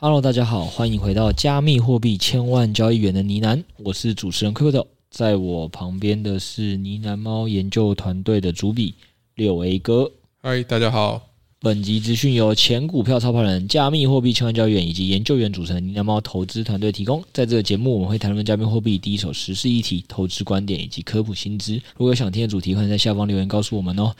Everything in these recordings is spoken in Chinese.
Hello，大家好，欢迎回到加密货币千万交易员的呢喃，我是主持人 Crypto，在我旁边的是呢喃猫研究团队的主笔六 A 哥。嗨，大家好。本集资讯由前股票操盘人、加密货币千万交易员以及研究员组成的呢喃猫投资团队提供。在这个节目，我们会谈论加密货币第一手时事议题、投资观点以及科普新知。如果有想听的主题，欢迎在下方留言告诉我们哦。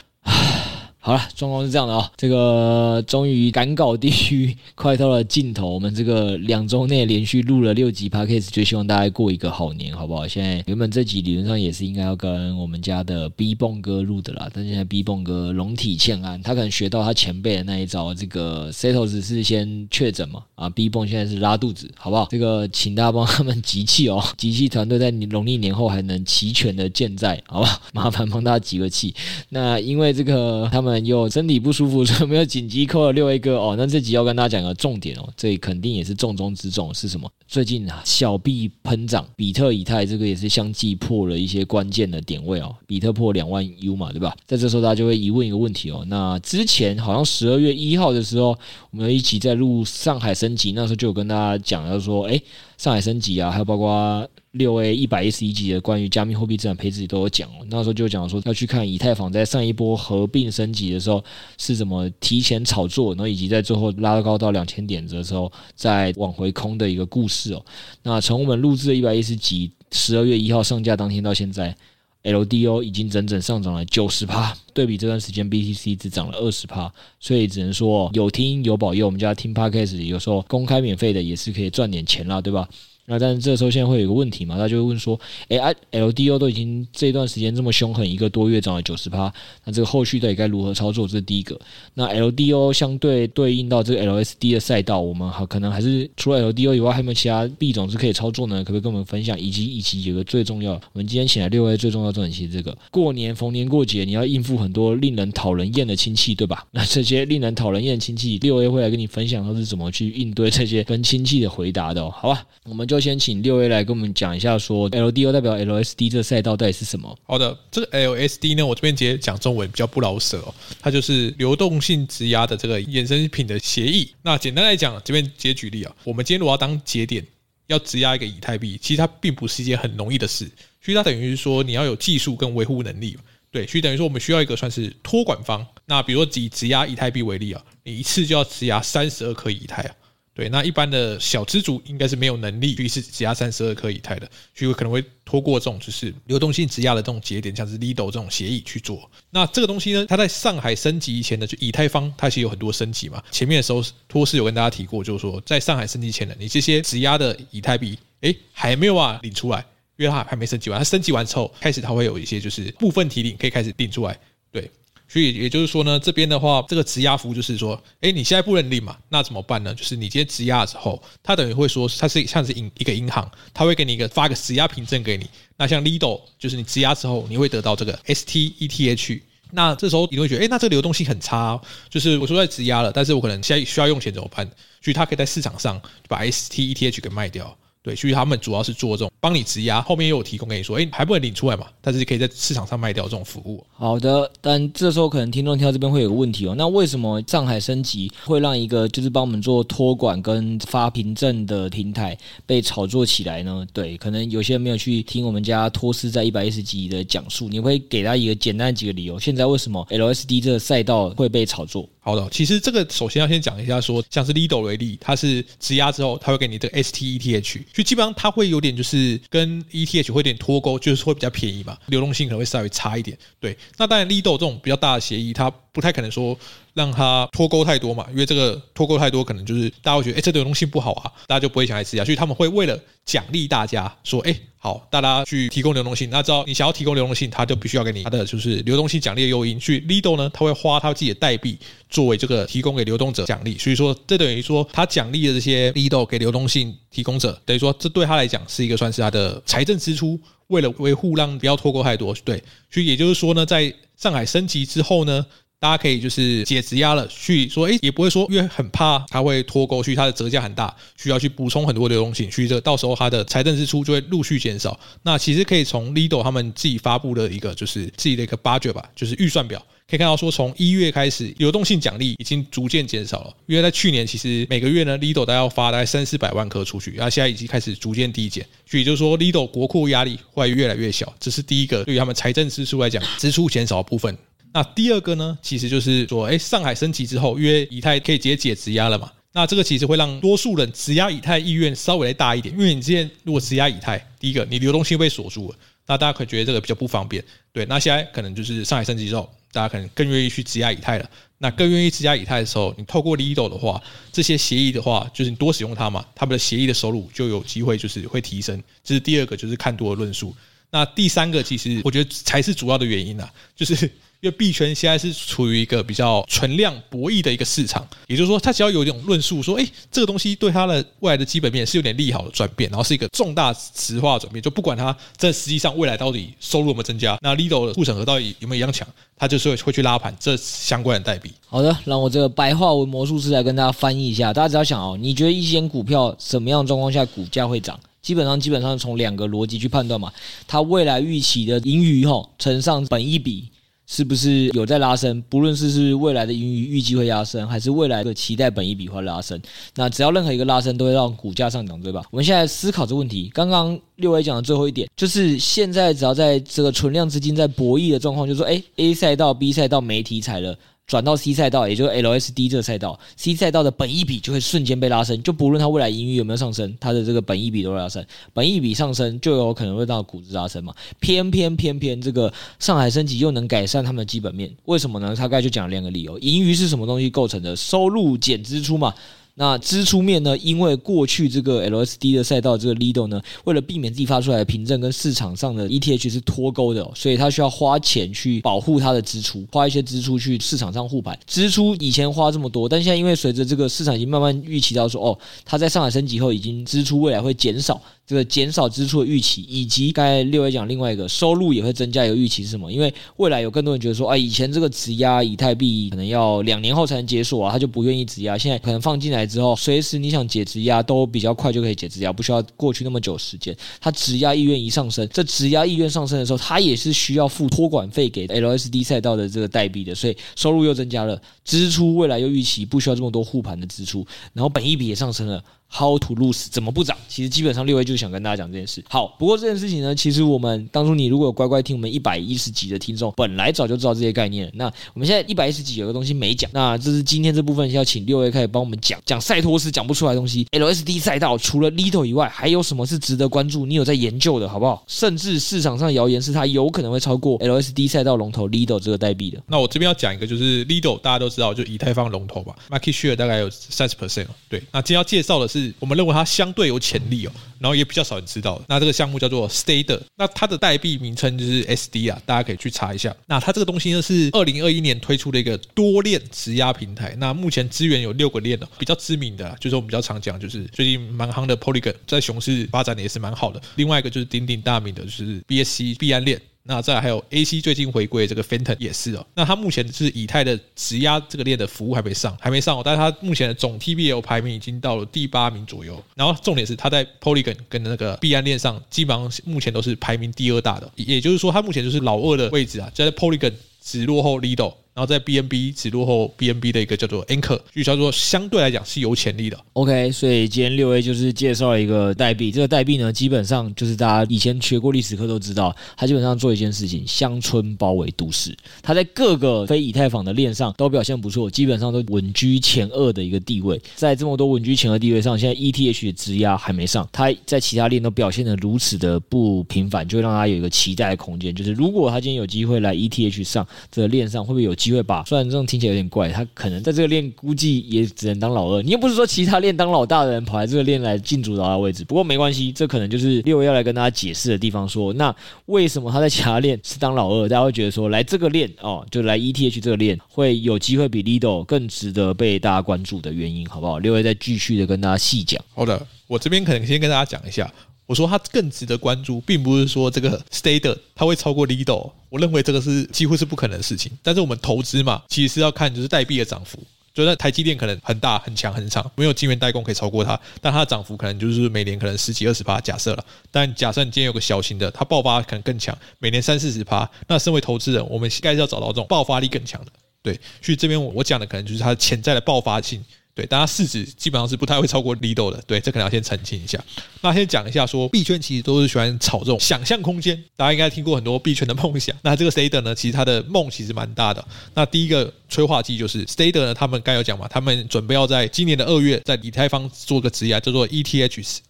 好了，状况是这样的哦，这个终于赶稿地区快到了尽头，我们这个两周内连续录了六集 Podcast，就希望大家过一个好年，好不好？现在原本这集理论上也是应该要跟我们家的 B 蹦哥录的啦，但现在 B 蹦哥龙体欠安，他可能学到他前辈的那一招，这个 Setos 是先确诊嘛，啊，B 蹦现在是拉肚子，好不好？这个请大家帮他们集气哦，集气团队在农历年后还能齐全的健在，好不好？麻烦帮大家集个气。那因为这个他们。有身体不舒服，所以没有紧急扣了六 A 哥哦。那这集要跟大家讲个重点哦，这肯定也是重中之重是什么？最近啊，小币喷涨，比特、以太这个也是相继破了一些关键的点位哦。比特破两万 U 嘛，对吧？在这时候大家就会疑问一个问题哦。那之前好像十二月一号的时候，我们一起在录上海升级，那时候就有跟大家讲，要说，哎，上海升级啊，还有包括。六 A 一百一十一集的关于加密货币资产配置都有讲哦，那时候就讲说要去看以太坊在上一波合并升级的时候是怎么提前炒作，然后以及在最后拉高到两千点的时候再往回空的一个故事哦。那从我们录制的一百一十集十二月一号上架当天到现在，LDO 已经整整上涨了九十趴，对比这段时间 BTC 只涨了二十趴，所以只能说有听有保佑，我们家听 Podcast 有时候公开免费的也是可以赚点钱啦，对吧？那但是这时候现在会有个问题嘛？大家就会问说，哎、欸、LDO 都已经这段时间这么凶狠，一个多月涨了九十趴，那这个后续到底该如何操作？这是第一个。那 LDO 相对对应到这个 LSD 的赛道，我们好可能还是除了 LDO 以外，还有没有其他币种是可以操作呢？可不可以跟我们分享？以及以及有个最重要，我们今天请来六 A 最重要重点，其实这个过年逢年过节，你要应付很多令人讨人厌的亲戚，对吧？那这些令人讨人厌的亲戚，六 A 会来跟你分享，他是怎么去应对这些跟亲戚的回答的、哦？好吧，我们就先请六 A 来。跟我们讲一下，说 LDO 代表 LSD 这个赛道到底是什么？好的，这个 LSD 呢，我这边直接讲中文比较不老舍哦，它就是流动性质押的这个衍生品的协议。那简单来讲，这边直接举例啊，我们今天如果要当节点，要质押一个以太币，其实它并不是一件很容易的事，所以它等于是说你要有技术跟维护能力，对，所以等于说我们需要一个算是托管方。那比如说以质押以太币为例啊，你一次就要质押三十二颗以太啊。对，那一般的小资族应该是没有能力，于是质押三十二颗以太的，所以可能会拖过这种就是流动性质押的这种节点，像是 Lido 这种协议去做。那这个东西呢，它在上海升级以前呢，就以太坊它其实有很多升级嘛。前面的时候托斯有跟大家提过，就是说在上海升级前呢，你这些质押的以太币，诶，还没有啊领出来，因为它还没升级完。它升级完之后，开始它会有一些就是部分提领可以开始领出来，对。所以也就是说呢，这边的话，这个质押服务就是说，哎，你现在不能领嘛，那怎么办呢？就是你今天质押的时候，它等于会说，它是像是银一个银行，它会给你一个发个质押凭证给你。那像 Lido，就是你质押之后，你会得到这个 STETH。那这时候你会觉得，哎，那这个流动性很差哦，就是我说在质押了，但是我可能现在需要用钱怎么办？所以它可以在市场上把 STETH 给卖掉。对，所以他们主要是做这种帮你质押，后面又有提供给你说，哎，还不能领出来嘛？但是可以在市场上卖掉这种服务。好的，但这时候可能听众听到这边会有个问题哦，那为什么上海升级会让一个就是帮我们做托管跟发凭证的平台被炒作起来呢？对，可能有些人没有去听我们家托斯在一百一十集的讲述，你会给他一个简单的几个理由。现在为什么 LSD 这个赛道会被炒作？好的，其实这个首先要先讲一下说，说像是 Lido 为例，它是质押之后，它会给你这个 STETH，就基本上它会有点就是跟 ETH 会有点脱钩，就是会比较便宜嘛，流动性可能会稍微差一点。对，那当然 Lido 这种比较大的协议，它不太可能说让它脱钩太多嘛，因为这个脱钩太多，可能就是大家会觉得，哎，这流动性不好啊，大家就不会想来质押，所以他们会为了奖励大家说，哎。好，大家去提供流动性，那知道你想要提供流动性，他就必须要给你他的就是流动性奖励的诱因。去 Lido 呢，他会花他自己的代币作为这个提供给流动者奖励，所以说这等于说他奖励的这些 Lido 给流动性提供者，等于说这对他来讲是一个算是他的财政支出，为了维护让不要脱钩太多。对，所以也就是说呢，在上海升级之后呢。大家可以就是解质押了，去说，哎，也不会说，因为很怕它会脱钩，去它的折价很大，需要去补充很多流动性，所以这到时候它的财政支出就会陆续减少。那其实可以从 Lido 他们自己发布的一个就是自己的一个 budget 吧，就是预算表，可以看到说，从一月开始，流动性奖励已经逐渐减少了。因为在去年，其实每个月呢，Lido 都要发大概三四百万颗出去，然后现在已经开始逐渐递减，所以就是说，Lido 国库压力会越来越小，这是第一个对于他们财政支出来讲，支出减少的部分。那第二个呢，其实就是说，哎，上海升级之后，因为以太可以直接解质押了嘛，那这个其实会让多数人质押以太意愿稍微大一点，因为你之前如果质押以太，第一个你流动性被锁住了，那大家可能觉得这个比较不方便，对，那现在可能就是上海升级之后，大家可能更愿意去质押以太了，那更愿意质押以太的时候，你透过 Lido 的话，这些协议的话，就是你多使用它嘛，他们的协议的收入就有机会就是会提升，这是第二个就是看多的论述。那第三个其实我觉得才是主要的原因啊，就是。因为币圈现在是处于一个比较存量博弈的一个市场，也就是说，它只要有一种论述说，哎，这个东西对它的未来的基本面是有点利好的转变，然后是一个重大质化的转变，就不管它这实际上未来到底收入有没有增加，那 Lido 的护城河到底有没有一样强，它就是会去拉盘这相关的代币。好的，让我这个白话文魔术师来跟大家翻译一下，大家只要想哦，你觉得一间股票什么样的状况下股价会涨？基本上基本上从两个逻辑去判断嘛，它未来预期的盈余哈乘上本益比。是不是有在拉升？不论是是未来的盈余预计会拉升，还是未来的期待本一笔会拉升，那只要任何一个拉升，都会让股价上涨，对吧？我们现在思考这个问题。刚刚六 A 讲的最后一点，就是现在只要在这个存量资金在博弈的状况，就说，哎，A 赛道、B 赛道没题材了。转到 C 赛道，也就是 LSD 这个赛道，C 赛道的本益比就会瞬间被拉升，就不论它未来盈余有没有上升，它的这个本益比都会拉升，本益比上升就有可能会到股值拉升嘛。偏偏偏偏这个上海升级又能改善他们的基本面，为什么呢？大概就讲两个理由，盈余是什么东西构成的？收入减支出嘛。那支出面呢？因为过去这个 LSD 的赛道，这个 Lido 呢，为了避免自己发出来的凭证跟市场上的 ETH 是脱钩的，所以他需要花钱去保护他的支出，花一些支出去市场上护盘。支出以前花这么多，但现在因为随着这个市场已经慢慢预期到说，哦，他在上海升级后，已经支出未来会减少。这个减少支出的预期，以及刚才六 A 讲另外一个收入也会增加，一个预期是什么？因为未来有更多人觉得说，啊，以前这个质押以太币可能要两年后才能解锁啊，他就不愿意质押。现在可能放进来之后，随时你想解质押都比较快就可以解质押，不需要过去那么久时间。他质押意愿一上升，这质押意愿上升的时候，他也是需要付托管费给 LSD 赛道的这个代币的，所以收入又增加了，支出未来又预期不需要这么多护盘的支出，然后本益比也上升了。How to lose 怎么不涨？其实基本上六 A 就想跟大家讲这件事。好，不过这件事情呢，其实我们当初你如果有乖乖听我们一百一十集的听众，本来早就知道这些概念。那我们现在一百一十集有个东西没讲，那这是今天这部分要请六 A 开始帮我们讲讲赛托斯讲不出来东西。LSD 赛道除了 Lido 以外，还有什么是值得关注？你有在研究的好不好？甚至市场上谣言是它有可能会超过 LSD 赛道龙头 Lido 这个代币的。那我这边要讲一个，就是 Lido 大家都知道，就以太坊龙头吧，Market Share 大概有三十 percent。对，那今天要介绍的是，是我们认为它。相对有潜力哦，然后也比较少人知道。那这个项目叫做 Stader，那它的代币名称就是 SD 啊，大家可以去查一下。那它这个东西呢是二零二一年推出的一个多链质押平台。那目前资源有六个链的，比较知名的就是我们比较常讲，就是最近蛮夯的 Polygon，在熊市发展的也是蛮好的。另外一个就是鼎鼎大名的，就是 BSC 币安链。那再还有 AC 最近回归这个 Fenton 也是哦。那它目前是以太的质押这个链的服务还没上，还没上哦。但是它目前的总 TBL 排名已经到了第八名左右。然后重点是它在 Polygon 跟那个币安链上，基本上目前都是排名第二大的。也就是说，它目前就是老二的位置啊，就在 Polygon 只落后 Lido。然后在 BNB 只落后 BNB 的一个叫做 Anchor，就叫做相对来讲是有潜力的。OK，所以今天六 A 就是介绍一个代币，这个代币呢，基本上就是大家以前学过历史课都知道，它基本上做一件事情，乡村包围都市。它在各个非以太坊的链上都表现不错，基本上都稳居前二的一个地位。在这么多稳居前二地位上，现在 ETH 的质押还没上，它在其他链都表现的如此的不平凡，就会让它有一个期待的空间。就是如果它今天有机会来 ETH 上这个链上，会不会有机？机会吧，虽然这种听起来有点怪，他可能在这个链估计也只能当老二。你又不是说其他链当老大的人跑来这个链来进驻到他的位置。不过没关系，这可能就是六位要来跟大家解释的地方说。说那为什么他在其他链是当老二？大家会觉得说来这个链哦，就来 ETH 这个链会有机会比 Lido 更值得被大家关注的原因，好不好？六位再继续的跟大家细讲。好的，我这边可能先跟大家讲一下。我说它更值得关注，并不是说这个 Stader 它会超过 Lido，我认为这个是几乎是不可能的事情。但是我们投资嘛，其实是要看就是代币的涨幅。就在台积电可能很大很强很长，没有晶圆代工可以超过它，但它的涨幅可能就是每年可能十几二十趴，假设了。但假设你今天有个小型的，它爆发可能更强，每年三四十趴。那身为投资人，我们应该是要找到这种爆发力更强的。对，所以这边我我讲的可能就是它潜在的爆发性。对，大家市值基本上是不太会超过 Lido 的。对，这可能要先澄清一下。那先讲一下，说币圈其实都是喜欢炒这种想象空间。大家应该听过很多币圈的梦想。那这个 Stader 呢，其实它的梦其实蛮大的。那第一个催化剂就是 Stader 呢，他们刚有讲嘛，他们准备要在今年的二月在以太坊做个质押，叫做 ETHX。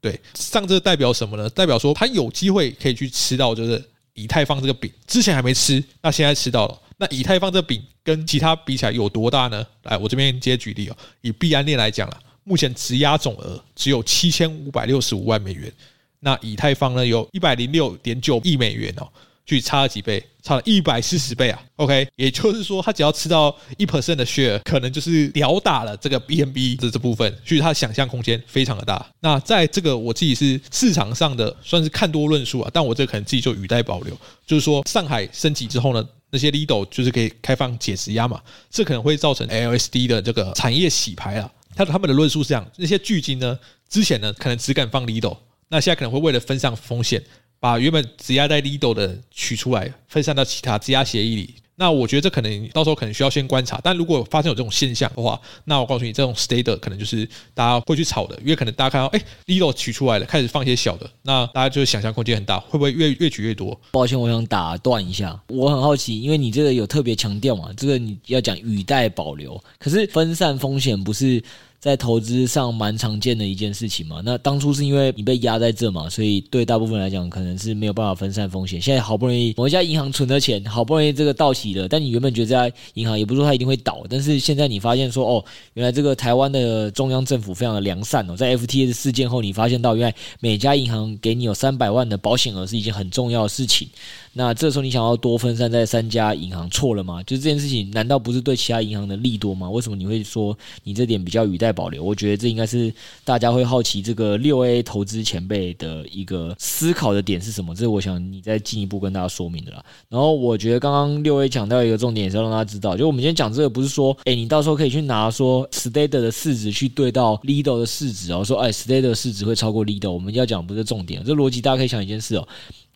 对，上这代表什么呢？代表说他有机会可以去吃到就是以太坊这个饼，之前还没吃，那现在吃到了。那以太坊这饼跟其他比起来有多大呢？来，我这边直接举例哦。以币安链来讲了，目前质押总额只有七千五百六十五万美元。那以太坊呢，有一百零六点九亿美元哦。去差了几倍，差了一百四十倍啊！OK，也就是说，他只要吃到一 percent 的 share，可能就是吊打了这个 BNB 的这部分，所以他想象空间非常的大。那在这个我自己是市场上的算是看多论述啊，但我这可能自己就语带保留，就是说上海升级之后呢，那些 Lido 就是可以开放解质押嘛，这可能会造成 LSD 的这个产业洗牌啊。他他们的论述是这样，那些巨金呢，之前呢可能只敢放 Lido，那现在可能会为了分散风险。把原本质押在 Lido 的取出来，分散到其他质押协议里。那我觉得这可能到时候可能需要先观察。但如果发生有这种现象的话，那我告诉你，这种 stater 可能就是大家会去炒的，因为可能大家看到，哎，Lido 取出来了，开始放一些小的，那大家就想象空间很大，会不会越越取越多？抱歉，我想打断一下，我很好奇，因为你这个有特别强调嘛，这个你要讲语带保留，可是分散风险不是？在投资上蛮常见的一件事情嘛，那当初是因为你被压在这嘛，所以对大部分来讲可能是没有办法分散风险。现在好不容易某一家银行存的钱，好不容易这个到期了，但你原本觉得这家银行也不是说它一定会倒，但是现在你发现说哦，原来这个台湾的中央政府非常的良善哦，在 FTS 事件后，你发现到原来每家银行给你有三百万的保险额是一件很重要的事情。那这时候你想要多分散在三家银行错了吗？就是这件事情难道不是对其他银行的利多吗？为什么你会说你这点比较语带保留？我觉得这应该是大家会好奇这个六 A 投资前辈的一个思考的点是什么？这是我想你再进一步跟大家说明的啦。然后我觉得刚刚六 A 强调一个重点也是要让大家知道，就我们今天讲这个不是说，哎，你到时候可以去拿说 Stader 的市值去对到 Lido 的市值哦，说哎 Stader 的市值会超过 Lido，我们要讲不是重点，这逻辑大家可以想一件事哦。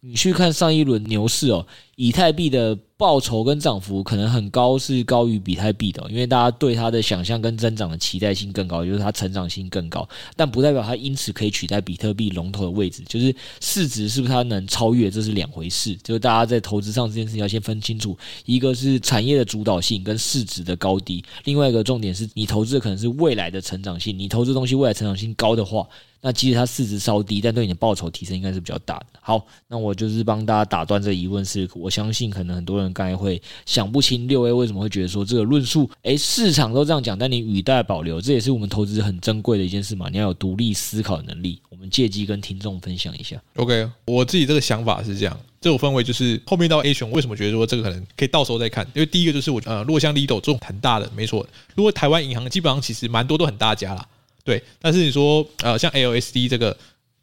你去看上一轮牛市哦，以太币的报酬跟涨幅可能很高，是高于比特币的，因为大家对它的想象跟增长的期待性更高，就是它成长性更高，但不代表它因此可以取代比特币龙头的位置，就是市值是不是它能超越，这是两回事。就是大家在投资上这件事情要先分清楚，一个是产业的主导性跟市值的高低，另外一个重点是你投资的可能是未来的成长性，你投资东西未来成长性高的话。那其实它市值稍低，但对你的报酬提升应该是比较大的。好，那我就是帮大家打断这个疑问是，是我相信可能很多人刚才会想不清六 A 为什么会觉得说这个论述，诶，市场都这样讲，但你语带保留，这也是我们投资很珍贵的一件事嘛。你要有独立思考能力，我们借机跟听众分享一下。OK，我自己这个想法是这样，这种氛围就是后面到 A 选，为什么觉得说这个可能可以到时候再看？因为第一个就是我呃，如果像 Lido 这种很大的，没错，如果台湾银行基本上其实蛮多都很大家啦。对，但是你说呃，像 LSD 这个。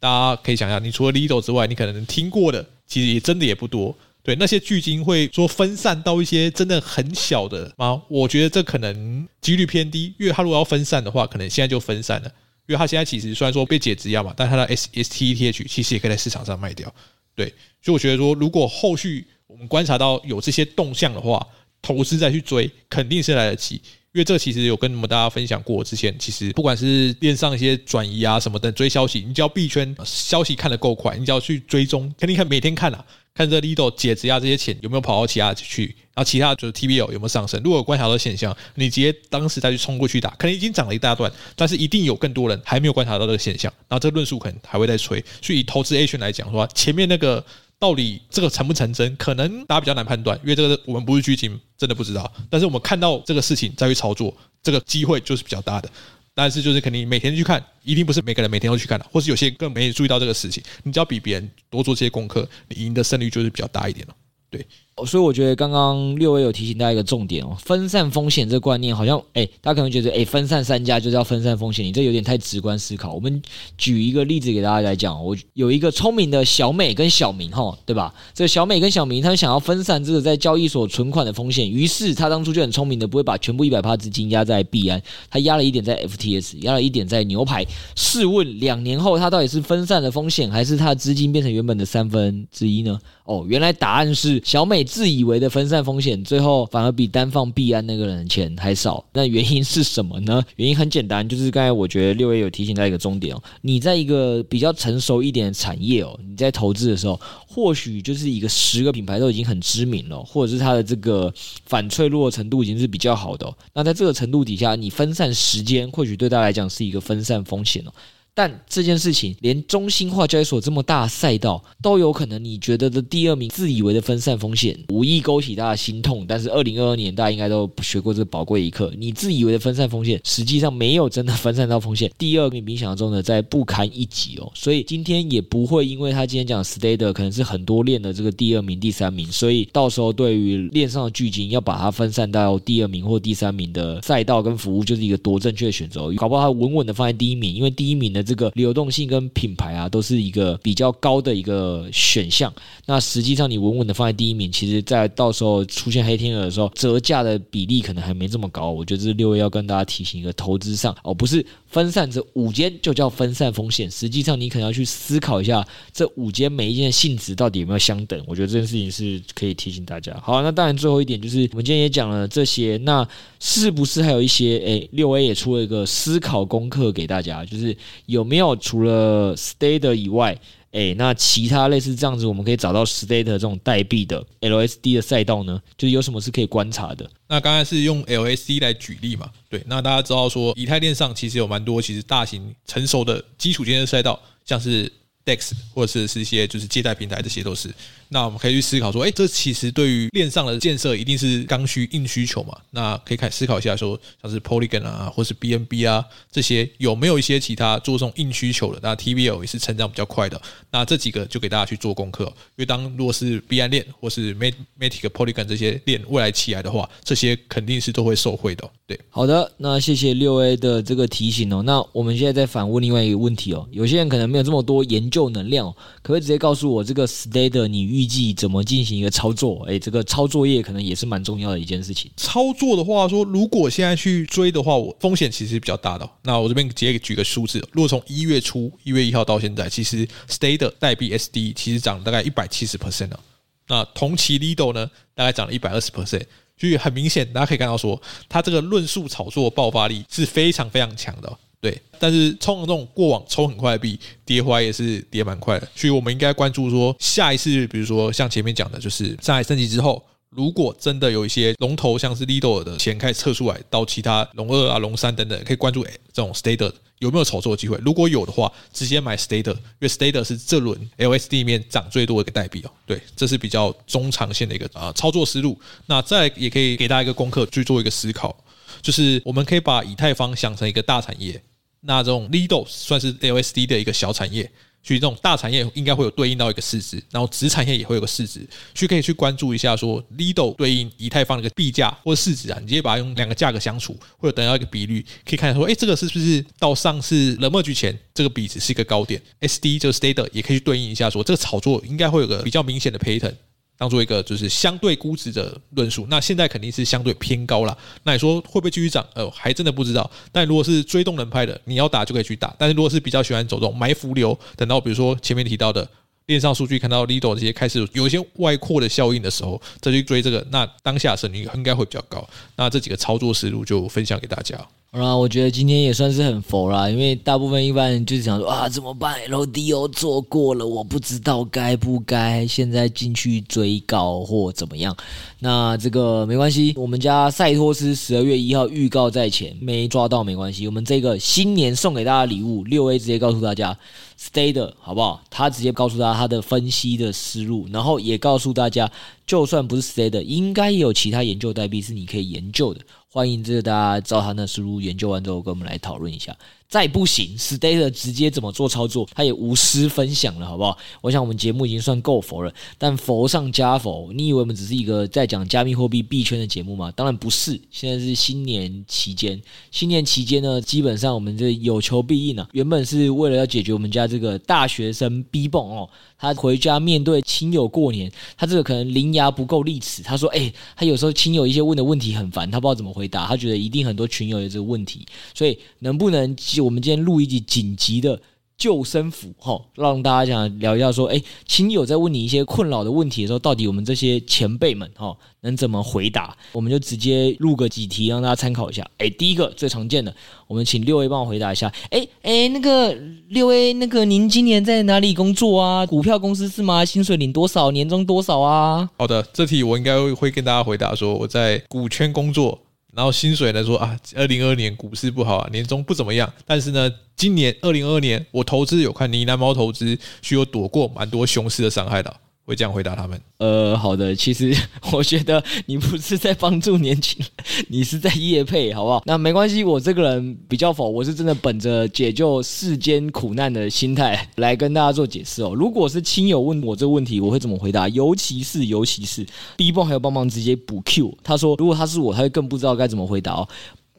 大家可以想象，你除了 Lido 之外，你可能听过的其实也真的也不多。对，那些巨鲸会说分散到一些真的很小的吗？我觉得这可能几率偏低，因为它如果要分散的话，可能现在就分散了。因为它现在其实虽然说被解质押嘛，但它的 S S T E T H 其实也可以在市场上卖掉。对，所以我觉得说，如果后续我们观察到有这些动向的话，投资再去追，肯定是来得及。因为这其实有跟你们大家分享过，之前其实不管是链上一些转移啊什么的追消息，你只要币圈消息看得够快，你只要去追踪，肯定看每天看啊，看这 Lido 解质押这些钱有没有跑到其他去，然后其他就是 TBL 有没有上升。如果有观察到现象，你直接当时再去冲过去打，可能已经涨了一大段，但是一定有更多人还没有观察到这个现象，然后这个论述可能还会再吹。所以以投资 A 圈来讲的话，前面那个。到底这个成不成真，可能大家比较难判断，因为这个我们不是剧情，真的不知道。但是我们看到这个事情再去操作，这个机会就是比较大的。但是就是肯定每天去看，一定不是每个人每天都去看的，或是有些更没注意到这个事情。你只要比别人多做这些功课，你赢的胜率就是比较大一点了。对，所以我觉得刚刚六位有提醒大家一个重点哦，分散风险这观念好像，哎，大家可能觉得，哎，分散三家就是要分散风险，你这有点太直观思考。我们举一个例子给大家来讲，我有一个聪明的小美跟小明，哈，对吧？这小美跟小明，他们想要分散这个在交易所存款的风险，于是他当初就很聪明的，不会把全部一百趴资金压在币安，他压了一点在 FTS，压了一点在牛排。试问两年后，他到底是分散的风险，还是他资金变成原本的三分之一呢？哦，原来答案是小美自以为的分散风险，最后反而比单放币安那个人的钱还少。那原因是什么呢？原因很简单，就是刚才我觉得六 A 有提醒到一个重点哦，你在一个比较成熟一点的产业哦，你在投资的时候，或许就是一个十个品牌都已经很知名了，或者是它的这个反脆弱程度已经是比较好的。那在这个程度底下，你分散时间，或许对大家来讲是一个分散风险哦。但这件事情，连中心化交易所这么大赛道都有可能，你觉得的第二名自以为的分散风险，无意勾起大家心痛。但是二零二二年大家应该都学过这宝贵一课，你自以为的分散风险，实际上没有真的分散到风险。第二名比想象中的在不堪一击哦。所以今天也不会因为他今天讲 Stader 可能是很多链的这个第二名、第三名，所以到时候对于链上的巨鲸要把它分散到第二名或第三名的赛道跟服务，就是一个多正确的选择。搞不好他稳稳的放在第一名，因为第一名呢这个流动性跟品牌啊，都是一个比较高的一个选项。那实际上你稳稳的放在第一名，其实，在到时候出现黑天鹅的时候，折价的比例可能还没这么高。我觉得这六 A 要跟大家提醒一个投资上哦，不是分散这五间就叫分散风险。实际上你可能要去思考一下，这五间每一间的性质到底有没有相等。我觉得这件事情是可以提醒大家。好，那当然最后一点就是我们今天也讲了这些，那是不是还有一些？诶，六 A 也出了一个思考功课给大家，就是。有没有除了 Stater 以外，诶，那其他类似这样子，我们可以找到 Stater 这种代币的 LSD 的赛道呢？就是有什么是可以观察的？那刚才是用 LSD 来举例嘛？对，那大家知道说，以太链上其实有蛮多其实大型成熟的基础建设赛道，像是 DEX 或者是是一些就是借贷平台，这些都是。那我们可以去思考说，哎，这其实对于链上的建设一定是刚需硬需求嘛？那可以开思考一下说，像是 Polygon 啊，或是 BNB 啊这些有没有一些其他做这种硬需求的？那 TVL 也是成长比较快的。那这几个就给大家去做功课，因为当如果是币安链或是 Matic Polygon 这些链未来起来的话，这些肯定是都会受惠的。对，好的，那谢谢六 A 的这个提醒哦。那我们现在再反问另外一个问题哦，有些人可能没有这么多研究能量哦，可不可以直接告诉我这个 Stader 你预预计怎么进行一个操作？哎，这个操作业可能也是蛮重要的一件事情。操作的话说，如果现在去追的话，我风险其实比较大的。那我这边直接举个数字，如果从一月初一月一号到现在，其实 Stader 代币 SD 其实涨了大概一百七十 percent 了。那同期 Lido 呢，大概涨了一百二十 percent，所以很明显，大家可以看到说，它这个论述炒作爆发力是非常非常强的。对，但是冲这种过往冲很快的币，跌回来也是跌蛮快的，所以我们应该关注说，下一次，比如说像前面讲的，就是上海升级之后，如果真的有一些龙头，像是 Lido 的钱开始撤出来，到其他龙二啊、龙三等等，可以关注这种 Stader 有没有炒作机会。如果有的话，直接买 Stader，因为 Stader 是这轮 LSD 里面涨最多的一个代币哦。对，这是比较中长线的一个啊操作思路。那再也可以给大家一个功课去做一个思考，就是我们可以把以太坊想成一个大产业。那这种 Lido 算是 LSD 的一个小产业，所以这种大产业应该会有对应到一个市值，然后子产业也会有个市值，所以可以去关注一下说 Lido 对应以太坊的一个币价或者市值啊，你直接把它用两个价格相除，或者等到一个比率，可以看说，哎，这个是不是到上次冷 merge 前这个比值是一个高点？SD 就是 Stader 也可以去对应一下说，这个炒作应该会有个比较明显的 pattern。当做一个就是相对估值的论述，那现在肯定是相对偏高了。那你说会不会继续涨？呃，还真的不知道。但如果是追动能派的，你要打就可以去打。但是如果是比较喜欢走这种埋伏流，等到比如说前面提到的链上数据，看到 Lido 这些开始有一些外扩的效应的时候，再去追这个，那当下胜率应该会比较高。那这几个操作思路就分享给大家。好啦，我觉得今天也算是很佛啦，因为大部分一般人就是想说啊，怎么办？LDO 做过了，我不知道该不该现在进去追高或怎么样。那这个没关系，我们家赛托斯十二月一号预告在前，没抓到没关系。我们这个新年送给大家礼物，六 A 直接告诉大家，Stader 好不好？他直接告诉大家他的分析的思路，然后也告诉大家，就算不是 Stader，应该也有其他研究代币是你可以研究的。欢迎这个大家照他那思路研究完之后，跟我们来讨论一下。再不行，Stater 直接怎么做操作，他也无私分享了，好不好？我想我们节目已经算够佛了，但佛上加佛，你以为我们只是一个在讲加密货币币圈的节目吗？当然不是。现在是新年期间，新年期间呢，基本上我们这有求必应啊。原本是为了要解决我们家这个大学生 B 蹦哦，他回家面对亲友过年，他这个可能伶牙不够俐齿。他说：“哎、他有时候亲友一些问的问题很烦，他不知道怎么回答，他觉得一定很多群友有这个问题，所以能不能？”我们今天录一集紧急的救生符，哈，让大家想聊一下，说，哎，亲友在问你一些困扰的问题的时候，到底我们这些前辈们，哈，能怎么回答？我们就直接录个几题，让大家参考一下。哎，第一个最常见的，我们请六 A 帮我回答一下。哎哎，那个六 A，那个您今年在哪里工作啊？股票公司是吗？薪水领多少？年终多少啊？好的，这题我应该会跟大家回答说，我在股圈工作。然后薪水呢？说啊，二零二二年股市不好啊，年终不怎么样。但是呢，今年二零二二年我投资有看呢喃猫投资，需要躲过蛮多熊市的伤害的。会这样回答他们。呃，好的，其实 我觉得你不是在帮助年轻人，你是在业配，好不好？那没关系，我这个人比较否，我是真的本着解救世间苦难的心态来跟大家做解释哦。如果是亲友问我这个问题，我会怎么回答？尤其是尤其是 B 棒还有帮忙直接补 Q，他说如果他是我，他会更不知道该怎么回答哦。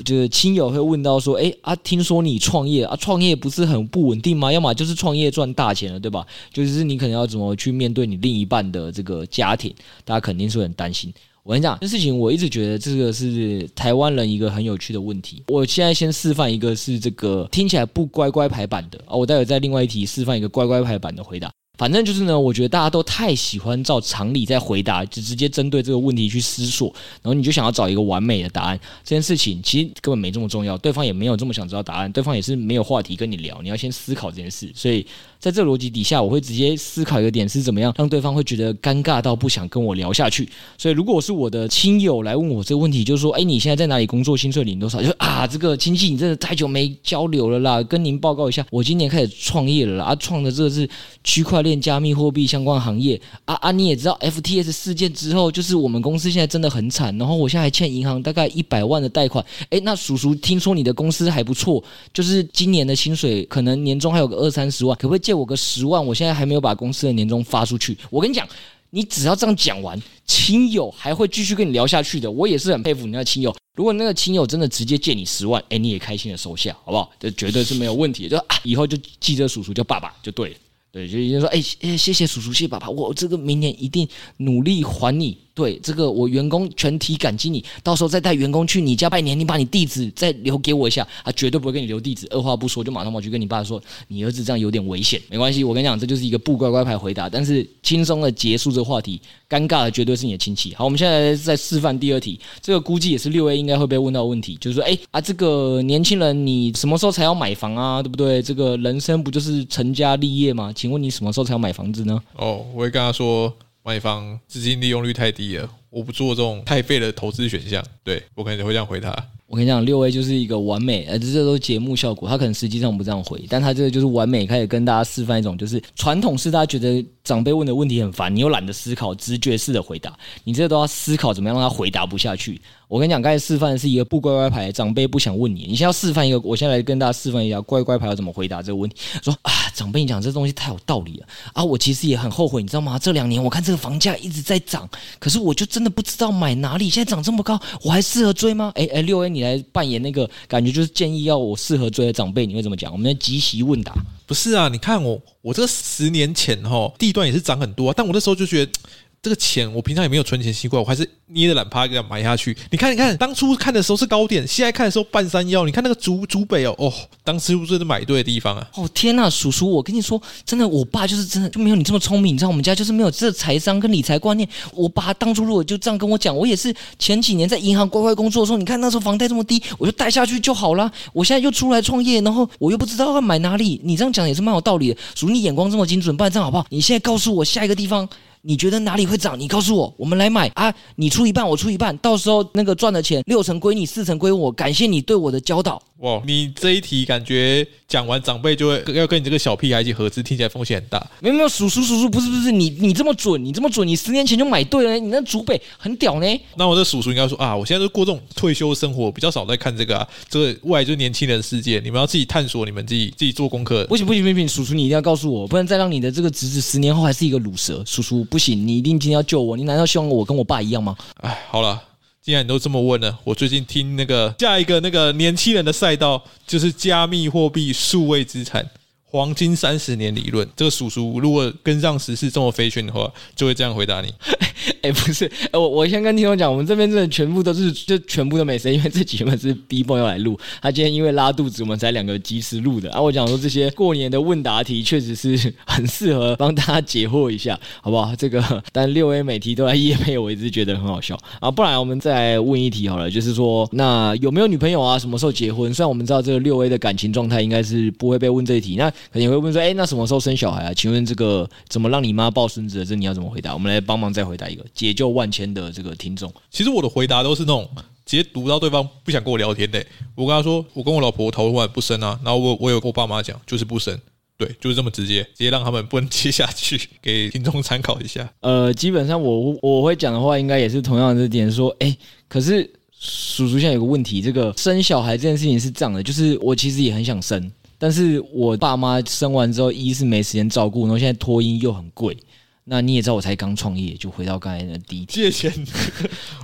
就是亲友会问到说，哎啊，听说你创业啊，创业不是很不稳定吗？要么就是创业赚大钱了，对吧？就是你可能要怎么去面对你另一半的这个家庭，大家肯定是很担心。我跟你讲，这事情我一直觉得这个是台湾人一个很有趣的问题。我现在先示范一个是这个听起来不乖乖牌版的啊，我待会再另外一题示范一个乖乖牌版的回答。反正就是呢，我觉得大家都太喜欢照常理在回答，就直接针对这个问题去思索，然后你就想要找一个完美的答案。这件事情其实根本没这么重要，对方也没有这么想知道答案，对方也是没有话题跟你聊。你要先思考这件事。所以在这个逻辑底下，我会直接思考一个点是怎么样让对方会觉得尴尬到不想跟我聊下去。所以如果是我的亲友来问我这个问题，就是说，哎，你现在在哪里工作？薪水领多少？就啊，这个亲戚你真的太久没交流了啦，跟您报告一下，我今年开始创业了啦，啊，创的这个是区块链加密货币相关行业啊啊！你也知道 FTS 事件之后，就是我们公司现在真的很惨，然后我现在还欠银行大概一百万的贷款。哎，那叔叔听说你的公司还不错，就是今年的薪水可能年终还有个二三十万，可不可以借我个十万？我现在还没有把公司的年终发出去。我跟你讲，你只要这样讲完，亲友还会继续跟你聊下去的。我也是很佩服你那亲友。如果那个亲友真的直接借你十万，诶，你也开心的收下，好不好？这绝对是没有问题。就啊，以后就记着叔叔叫爸爸就对了。对，就已经说，哎、哎，谢谢叔叔，谢谢爸爸，我这个明年一定努力还你。对这个，我员工全体感激你。到时候再带员工去你家拜年，你把你地址再留给我一下，他绝对不会给你留地址。二话不说就马上跑去跟你爸说，你儿子这样有点危险。没关系，我跟你讲，这就是一个不乖乖牌回答，但是轻松的结束这个话题。尴尬的绝对是你的亲戚。好，我们现在在示范第二题，这个估计也是六 A 应该会被问到问题，就是说，哎啊，这个年轻人你什么时候才要买房啊？对不对？这个人生不就是成家立业吗？请问你什么时候才要买房子呢？哦，我会跟他说。买方资金利用率太低了，我不做这种太废的投资选项。对，我可能就会这样回他。我跟你讲，六 A 就是一个完美，呃，这都节目效果，他可能实际上不这样回，但他这个就是完美，开始跟大家示范一种，就是传统是大家觉得长辈问的问题很烦，你又懒得思考，直觉式的回答，你这都要思考怎么样让他回答不下去。我跟你讲，刚才示范的是一个不乖乖牌，长辈不想问你。你现在要示范一个，我现在来跟大家示范一下乖乖牌要怎么回答这个问题。说啊，长辈，你讲这东西太有道理了啊！我其实也很后悔，你知道吗？这两年我看这个房价一直在涨，可是我就真的不知道买哪里。现在涨这么高，我还适合追吗？哎哎，六 A，你来扮演那个感觉，就是建议要我适合追的长辈，你会怎么讲？我们来即席问答。不是啊，你看我，我这十年前哈地段也是涨很多，但我那时候就觉得。这个钱我平常也没有存钱习惯，我还是捏着懒趴给它买下去。你看，你看，当初看的时候是高点，现在看的时候半山腰。你看那个竹竹北哦，哦，当时是不是买对的地方啊？哦天呐，叔叔，我跟你说，真的，我爸就是真的就没有你这么聪明。你知道我们家就是没有这财商跟理财观念。我爸当初如果就这样跟我讲，我也是前几年在银行乖乖工作的时候，你看那时候房贷这么低，我就贷下去就好了。我现在又出来创业，然后我又不知道要买哪里。你这样讲也是蛮有道理的。叔，你眼光这么精准，不然这样好不好？你现在告诉我下一个地方。你觉得哪里会涨？你告诉我，我们来买啊！你出一半，我出一半，到时候那个赚的钱六成归你，四成归我。感谢你对我的教导。哇，你这一题感觉讲完长辈就会要跟你这个小屁孩一起合资，听起来风险很大。没有没有，叔叔叔叔不是不是，你你这么准，你这么准，你十年前就买对了，你那祖辈很屌呢。那我这叔叔应该说啊，我现在都过这种退休生活，比较少在看这个啊，这个未来就是年轻人世界，你们要自己探索，你们自己自己做功课。不行不行不行，叔叔你一定要告诉我，不然再让你的这个侄子十年后还是一个乳蛇。叔叔不行，你一定今天要救我，你难道希望我跟我爸一样吗？哎，好了。既然你都这么问了，我最近听那个下一个那个年轻人的赛道就是加密货币、数位资产、黄金三十年理论。这个叔叔如果跟上时事这么飞旋的话，就会这样回答你。哎、不是，我我先跟听众讲，我们这边真的全部都是，就全部都没声，因为这几本是 B bomb 要来录，他今天因为拉肚子，我们才两个及时录的。啊，我讲说这些过年的问答题，确实是 很适合帮大家解惑一下，好不好？这个，但六 A 每题都来业配，我一直觉得很好笑啊。不然我们再问一题好了，就是说，那有没有女朋友啊？什么时候结婚？虽然我们知道这个六 A 的感情状态应该是不会被问这一题，那肯定会问说，哎、那什么时候生小孩啊？请问这个怎么让你妈抱孙子的？这你要怎么回答？我们来帮忙再回答一个，解救万千的这个听众，其实我的回答都是那种直接读到对方不想跟我聊天的、欸。我跟他说，我跟我老婆讨论完不生啊，然后我我有跟我爸妈讲，就是不生，对，就是这么直接，直接让他们不能接下去，给听众参考一下。呃，基本上我我会讲的话，应该也是同样的这点，说，哎，可是叔叔现在有个问题，这个生小孩这件事情是这样的，就是我其实也很想生，但是我爸妈生完之后，一是没时间照顾，然后现在托婴又很贵。那你也知道，我才刚创业，就回到刚才的第一题，借钱，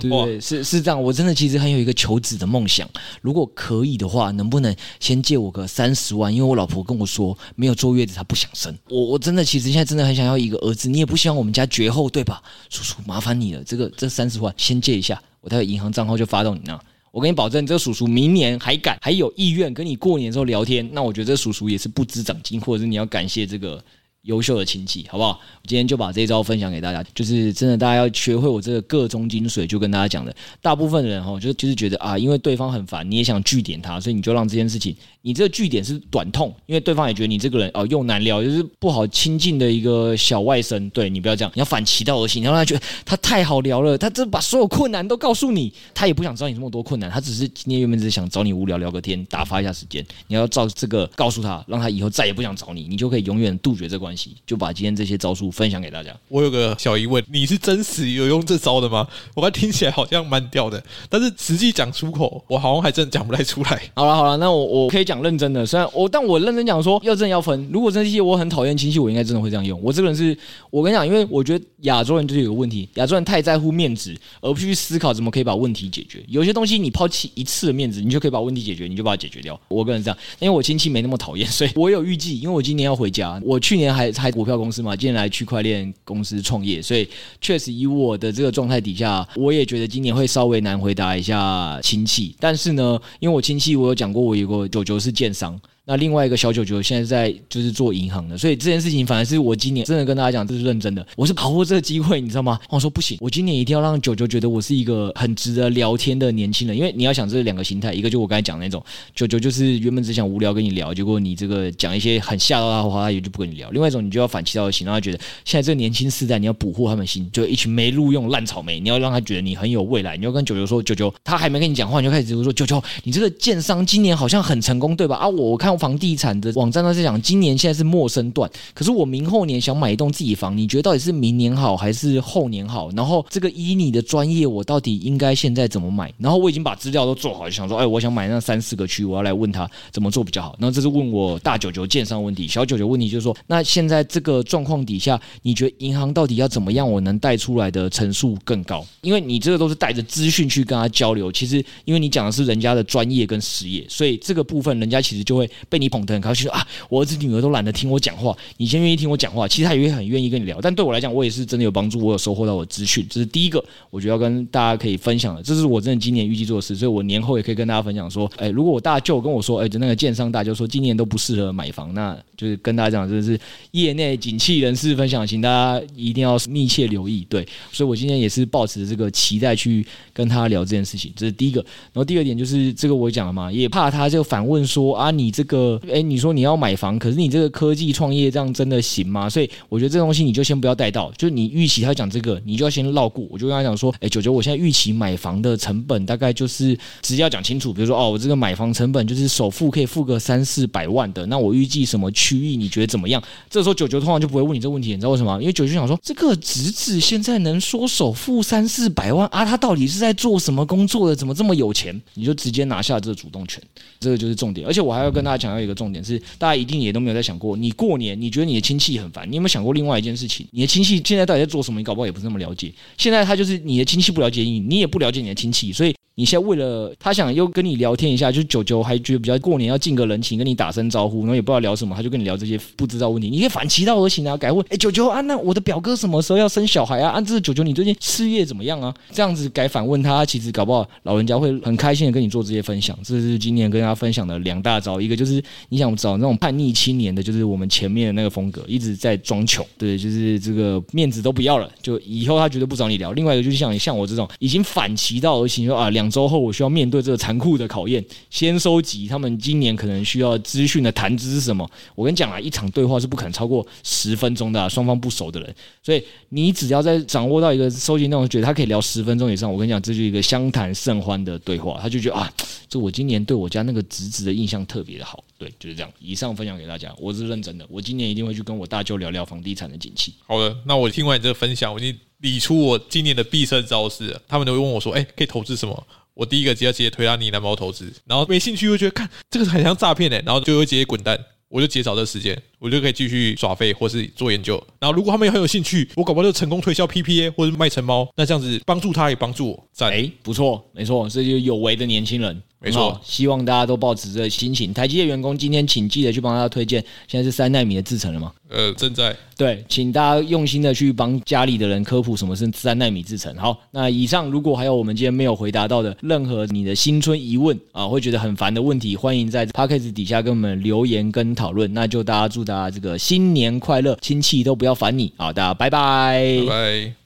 对 对？是是这样，我真的其实很有一个求子的梦想。如果可以的话，能不能先借我个三十万？因为我老婆跟我说，没有坐月子她不想生。我我真的其实现在真的很想要一个儿子。你也不希望我们家绝后，对吧？叔叔，麻烦你了，这个这三十万先借一下，我待会银行账号就发到你那。我跟你保证，这个叔叔明年还敢还有意愿跟你过年的时候聊天，那我觉得这叔叔也是不知长进，或者是你要感谢这个。优秀的亲戚，好不好？今天就把这一招分享给大家，就是真的，大家要学会我这个个中精髓，就跟大家讲的，大部分人哈，就就是觉得啊，因为对方很烦，你也想据点他，所以你就让这件事情，你这个据点是短痛，因为对方也觉得你这个人哦又难聊，就是不好亲近的一个小外甥。对，你不要这样，你要反其道而行，你要让他觉得他太好聊了，他这把所有困难都告诉你，他也不想知道你这么多困难，他只是今天原本只是想找你无聊聊个天，打发一下时间。你要照这个告诉他，让他以后再也不想找你，你就可以永远杜绝这关系，就把今天。这些招数分享给大家。我有个小疑问，你是真实有用这招的吗？我刚听起来好像蛮屌的，但是实际讲出口，我好像还真的讲不太出来。好了好了，那我我可以讲认真的，虽然我但我认真讲说，要真要分。如果真这些我很讨厌亲戚，我应该真的会这样用。我这个人是，我跟你讲，因为我觉得亚洲人就是有个问题，亚洲人太在乎面子，而不去思考怎么可以把问题解决。有些东西你抛弃一次的面子，你就可以把问题解决，你就把它解决掉。我个人这样，因为我亲戚没那么讨厌，所以我有预计，因为我今年要回家，我去年还还股票公司嘛，今年来区块链公司创业，所以确实以我的这个状态底下，我也觉得今年会稍微难回答一下亲戚。但是呢，因为我亲戚我有讲过，我有个舅舅是建商。那另外一个小九九现在在就是做银行的，所以这件事情反而是我今年真的跟大家讲，这是认真的。我是把握这个机会，你知道吗？我说不行，我今年一定要让九九觉得我是一个很值得聊天的年轻人。因为你要想这两个心态，一个就我刚才讲的那种九九，就是原本只想无聊跟你聊，结果你这个讲一些很吓到他的话，他也就不跟你聊。另外一种，你就要反其道而行，让他觉得现在这个年轻世代，你要捕获他们心，就一群没路用烂草莓，你要让他觉得你很有未来。你要跟九九说，九九，他还没跟你讲话，你就开始说，九九，你这个建商今年好像很成功，对吧？啊，我看房地产的。网站都在讲，今年现在是陌生段，可是我明后年想买一栋自己房，你觉得到底是明年好还是后年好？然后这个依你的专业，我到底应该现在怎么买？然后我已经把资料都做好，就想说，哎，我想买那三四个区，我要来问他怎么做比较好。然后这是问我大九九建商问题，小九九问题就是说，那现在这个状况底下，你觉得银行到底要怎么样，我能带出来的成数更高？因为你这个都是带着资讯去跟他交流，其实因为你讲的是人家的专业跟实业，所以这个部分人家其实就会被你捧得很高兴。啊，我儿子女儿都懒得听我讲话，你先愿意听我讲话，其实他也会很愿意跟你聊。但对我来讲，我也是真的有帮助，我有收获到我的资讯，这是第一个，我觉得要跟大家可以分享的。这是我真的今年预计做的事，所以我年后也可以跟大家分享说，哎，如果我大舅跟我说，哎，就那个建商大舅说今年都不适合买房，那就是跟大家讲，这是业内景气人士分享，请大家一定要密切留意。对，所以我今天也是抱持这个期待去跟他聊这件事情，这是第一个。然后第二点就是这个我讲了嘛，也怕他就反问说啊，你这个，呃哎，你说你要买房，可是你这个科技创业这样真的行吗？所以我觉得这东西你就先不要带到，就你预期他讲这个，你就要先绕过。我就跟他讲说，哎，九九，我现在预期买房的成本大概就是直接要讲清楚，比如说哦，我这个买房成本就是首付可以付个三四百万的，那我预计什么区域你觉得怎么样？这时候九九通常就不会问你这个问题，你知道为什么？因为九九想说，这个侄子现在能说首付三四百万啊，他到底是在做什么工作的？怎么这么有钱？你就直接拿下这个主动权，这个就是重点。而且我还要跟大家想要一个重点是，大家一定也都没有在想过，你过年你觉得你的亲戚很烦，你有没有想过另外一件事情？你的亲戚现在到底在做什么？你搞不好也不是那么了解。现在他就是你的亲戚不了解你，你也不了解你的亲戚，所以。你现在为了他想又跟你聊天一下，就九九还觉得比较过年要尽个人情，跟你打声招呼，然后也不知道聊什么，他就跟你聊这些不知道问题。你可以反其道而行啊，改问：哎，九九啊，那我的表哥什么时候要生小孩啊？啊，这是九九，你最近事业怎么样啊？这样子改反问他，其实搞不好老人家会很开心的跟你做这些分享。这是今年跟大家分享的两大招，一个就是你想找那种叛逆青年的，就是我们前面的那个风格，一直在装穷，对，就是这个面子都不要了，就以后他绝对不找你聊。另外一个就是像像我这种已经反其道而行，说啊，两两周后我需要面。对这个残酷的考验，先收集他们今年可能需要资讯的谈资是什么？我跟你讲啊，一场对话是不可能超过十分钟的，双方不熟的人，所以你只要在掌握到一个收集内容，觉得他可以聊十分钟以上，我跟你讲，这就是一个相谈甚欢的对话。他就觉得啊，这我今年对我家那个侄子的印象特别的好。对，就是这样。以上分享给大家，我是认真的，我今年一定会去跟我大舅聊聊房地产的景气。好的，那我听完你这个分享，我已经理出我今年的必胜招式。他们都会问我说：“哎，可以投资什么？”我第一个直接直接推他你蓝猫投资，然后没兴趣又觉得看这个很像诈骗哎，然后就会直接滚蛋，我就减少这时间，我就可以继续耍废或是做研究。然后如果他们也很有兴趣，我搞不好就成功推销 PPA 或者卖成猫，那这样子帮助他也帮助我，赞哎，不错，没错，这就是有为的年轻人。没错，希望大家都保持着心情。台积电员工今天请记得去帮大家推荐，现在是三纳米的制程了吗？呃，正在。对，请大家用心的去帮家里的人科普什么是三纳米制程。好，那以上如果还有我们今天没有回答到的任何你的新春疑问啊，会觉得很烦的问题，欢迎在 Podcast 底下跟我们留言跟讨论。那就大家祝大家这个新年快乐，亲戚都不要烦你啊！大家拜拜，拜拜。